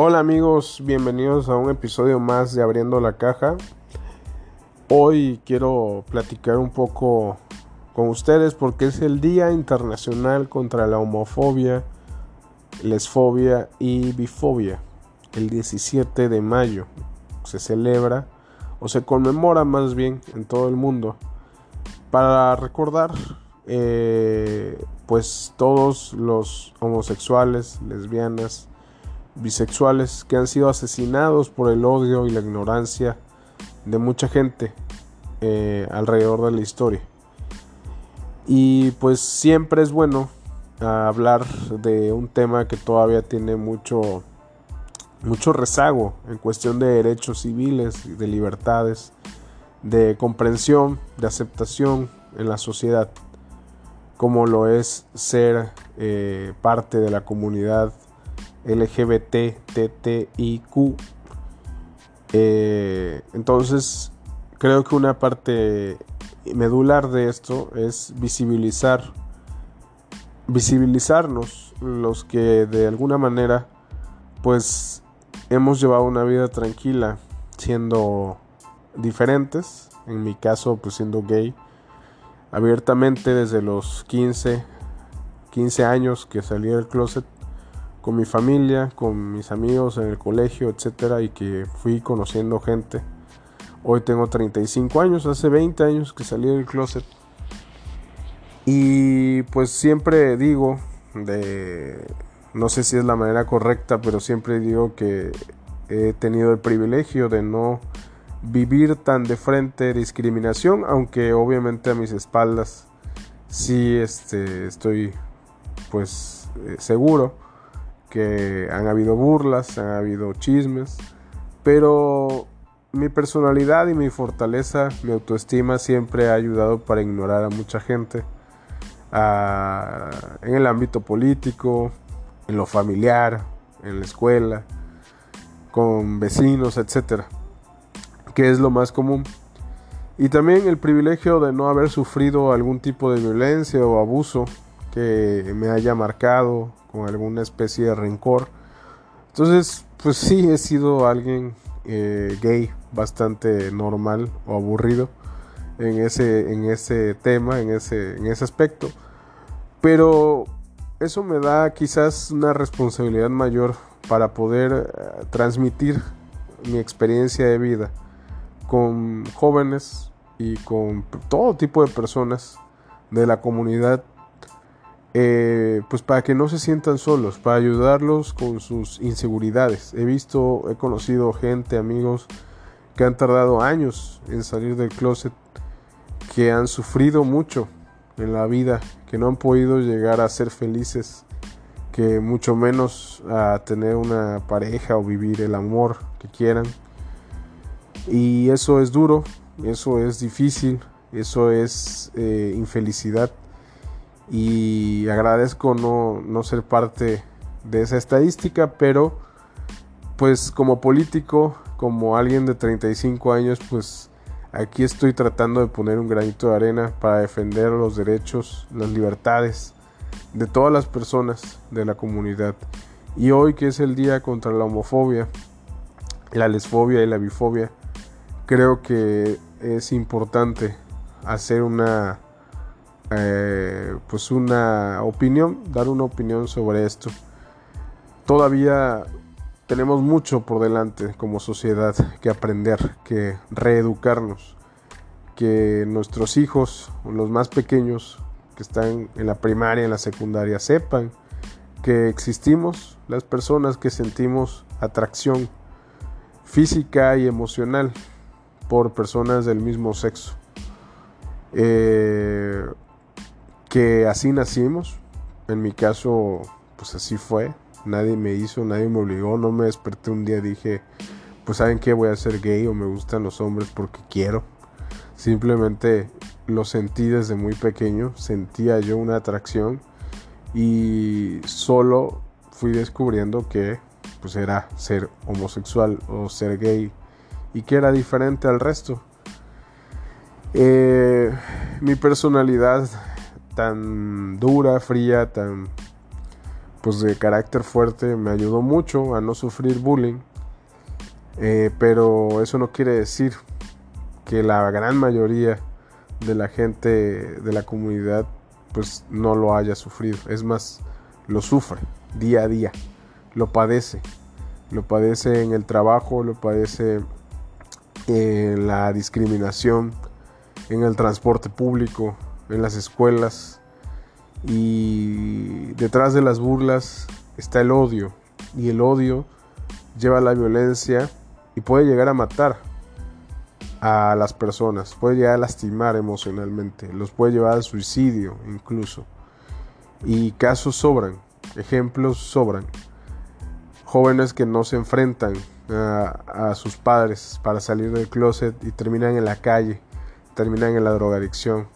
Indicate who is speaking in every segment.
Speaker 1: Hola amigos, bienvenidos a un episodio más de Abriendo la Caja. Hoy quiero platicar un poco con ustedes porque es el Día Internacional contra la Homofobia, Lesfobia y Bifobia. El 17 de mayo se celebra o se conmemora más bien en todo el mundo para recordar eh, pues todos los homosexuales, lesbianas, bisexuales que han sido asesinados por el odio y la ignorancia de mucha gente eh, alrededor de la historia. Y pues siempre es bueno hablar de un tema que todavía tiene mucho, mucho rezago en cuestión de derechos civiles, de libertades, de comprensión, de aceptación en la sociedad, como lo es ser eh, parte de la comunidad LGBTTIQ. Eh, entonces, creo que una parte medular de esto es visibilizar, visibilizarnos los que de alguna manera, pues, hemos llevado una vida tranquila siendo diferentes. En mi caso, pues siendo gay, abiertamente desde los 15, 15 años que salí del closet con mi familia, con mis amigos en el colegio, etcétera, y que fui conociendo gente. Hoy tengo 35 años, hace 20 años que salí del closet. Y pues siempre digo, de, no sé si es la manera correcta, pero siempre digo que he tenido el privilegio de no vivir tan de frente discriminación, aunque obviamente a mis espaldas sí este, estoy pues eh, seguro que han habido burlas, han habido chismes, pero mi personalidad y mi fortaleza, mi autoestima siempre ha ayudado para ignorar a mucha gente en el ámbito político, en lo familiar, en la escuela, con vecinos, etcétera, que es lo más común. Y también el privilegio de no haber sufrido algún tipo de violencia o abuso que me haya marcado con alguna especie de rencor. Entonces, pues sí, he sido alguien eh, gay bastante normal o aburrido en ese, en ese tema, en ese, en ese aspecto. Pero eso me da quizás una responsabilidad mayor para poder eh, transmitir mi experiencia de vida con jóvenes y con todo tipo de personas de la comunidad eh, pues para que no se sientan solos, para ayudarlos con sus inseguridades. He visto, he conocido gente, amigos que han tardado años en salir del closet, que han sufrido mucho en la vida, que no han podido llegar a ser felices, que mucho menos a tener una pareja o vivir el amor que quieran. Y eso es duro, eso es difícil, eso es eh, infelicidad y agradezco no, no ser parte de esa estadística, pero pues como político, como alguien de 35 años, pues aquí estoy tratando de poner un granito de arena para defender los derechos, las libertades de todas las personas de la comunidad. Y hoy que es el día contra la homofobia, la lesfobia y la bifobia, creo que es importante hacer una eh, pues una opinión, dar una opinión sobre esto. Todavía tenemos mucho por delante como sociedad que aprender, que reeducarnos, que nuestros hijos, los más pequeños que están en la primaria, en la secundaria, sepan que existimos las personas que sentimos atracción física y emocional por personas del mismo sexo. Eh, que así nacimos. En mi caso, pues así fue. Nadie me hizo, nadie me obligó. No me desperté un día dije, pues saben que voy a ser gay o me gustan los hombres porque quiero. Simplemente lo sentí desde muy pequeño. Sentía yo una atracción y solo fui descubriendo que pues era ser homosexual o ser gay y que era diferente al resto. Eh, mi personalidad tan dura, fría, tan pues de carácter fuerte me ayudó mucho a no sufrir bullying. Eh, pero eso no quiere decir que la gran mayoría de la gente de la comunidad pues no lo haya sufrido. Es más, lo sufre día a día, lo padece. Lo padece en el trabajo, lo padece en la discriminación, en el transporte público, en las escuelas. Y detrás de las burlas está el odio. Y el odio lleva a la violencia y puede llegar a matar a las personas, puede llegar a lastimar emocionalmente, los puede llevar al suicidio incluso. Y casos sobran, ejemplos sobran. Jóvenes que no se enfrentan a, sus padres para salir del closet y terminan en la calle, terminan en la drogadicción.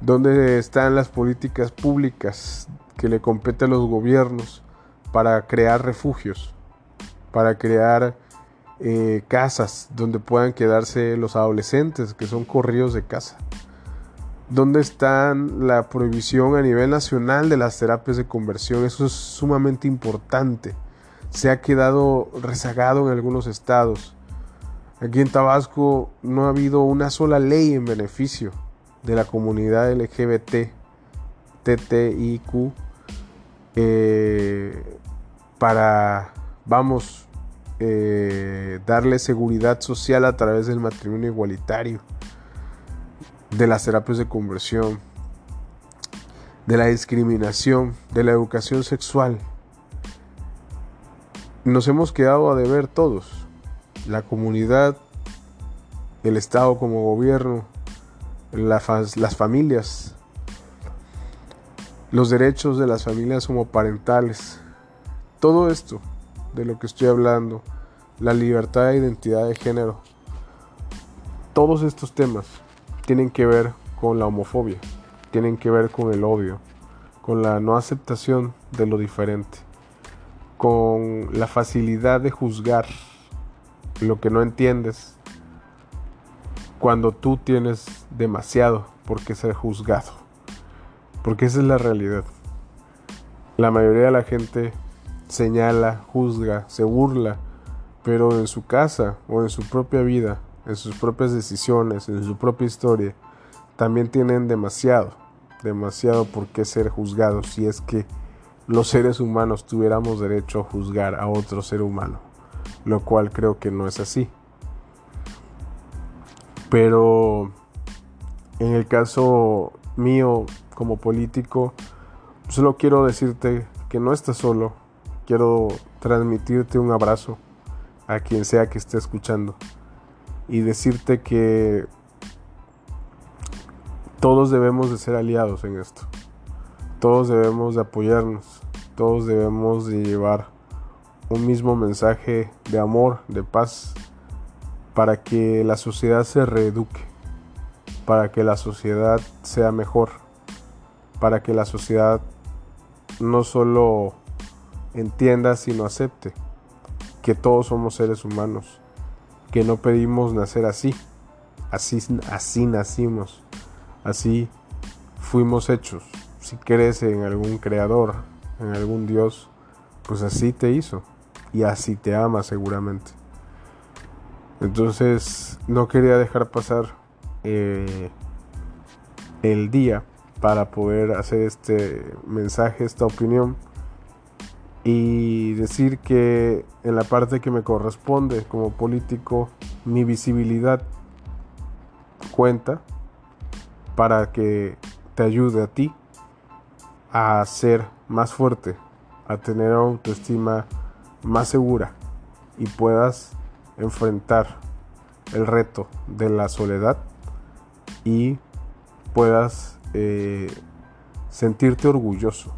Speaker 1: ¿Dónde están las políticas públicas que le competen a los gobiernos para crear refugios, para crear eh, casas donde puedan quedarse los adolescentes que son corridos de casa. ¿Dónde está la prohibición a nivel nacional de las terapias de conversión? Eso es sumamente importante. Se ha quedado rezagado en algunos estados. Aquí en Tabasco no ha habido una sola ley en beneficio de la comunidad LGBT, TTIQ, eh, para, vamos, eh, darle seguridad social a través del matrimonio igualitario, de las terapias de conversión, de la discriminación, de la educación sexual. Nos hemos quedado a deber todos, la comunidad, el Estado como gobierno, las familias, los derechos de las familias homoparentales, todo esto de lo que estoy hablando, la libertad de identidad de género, todos estos temas tienen que ver con la homofobia, tienen que ver con el odio, con la no aceptación de lo diferente, con la facilidad de juzgar lo que no entiendes cuando tú tienes demasiado por qué ser juzgado. Porque esa es la realidad. La mayoría de la gente señala, juzga, se burla, pero en su casa o en su propia vida, en sus propias decisiones, en su propia historia, también tienen demasiado, demasiado por qué ser juzgados si es que los seres humanos tuviéramos derecho a juzgar a otro ser humano, lo cual creo que no es así. Pero en el caso mío como político, solo quiero decirte que no estás solo, quiero transmitirte un abrazo a quien sea que esté escuchando y decirte que todos debemos de ser aliados en esto. Todos debemos de apoyarnos. Todos debemos de llevar un mismo mensaje de amor, de paz, para que la sociedad se reeduque, para que la sociedad sea mejor, para que la sociedad no solo entienda, sino acepte que todos somos seres humanos, que no pedimos nacer así, así, así nacimos, así fuimos hechos. Si crees en algún creador, en algún Dios, pues así te hizo y así te ama seguramente. Entonces no quería dejar pasar eh, el día para poder hacer este mensaje, esta opinión y decir que en la parte que me corresponde como político mi visibilidad cuenta para que te ayude a ti a ser más fuerte, a tener autoestima más segura y puedas enfrentar el reto de la soledad y puedas eh, sentirte orgulloso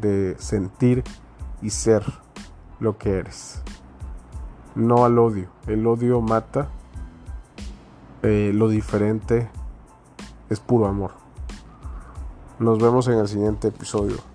Speaker 1: de sentir y ser lo que eres. No al odio. El odio mata. Eh, lo diferente es puro amor. Nos vemos en el siguiente episodio.